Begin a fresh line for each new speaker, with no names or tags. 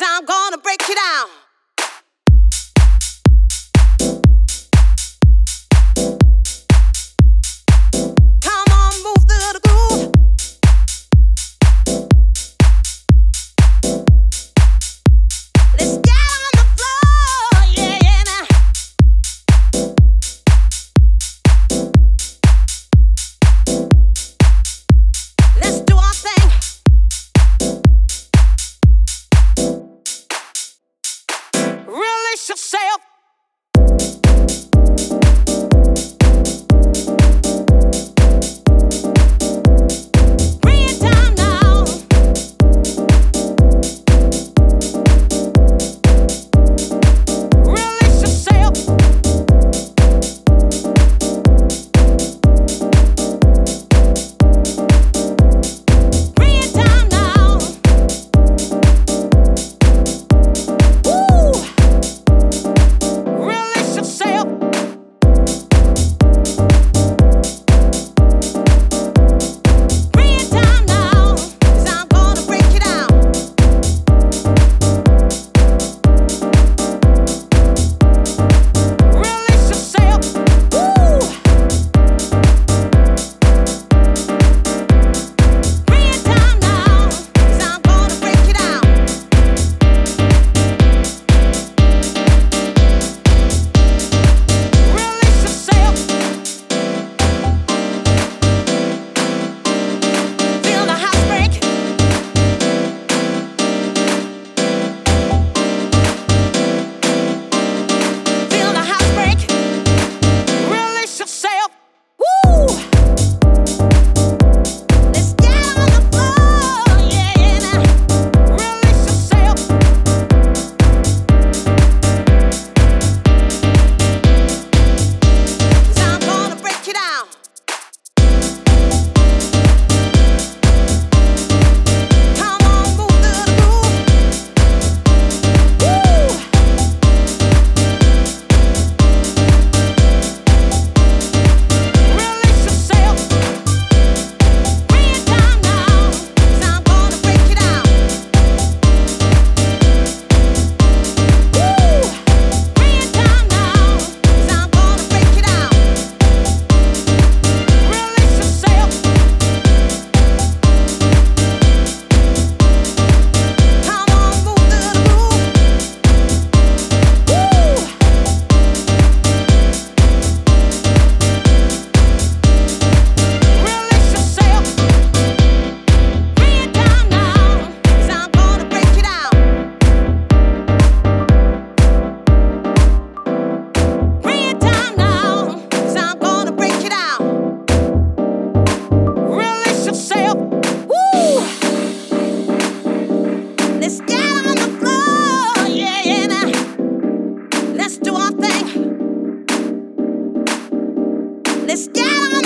I'm gonna break you down. thing. Let's get on.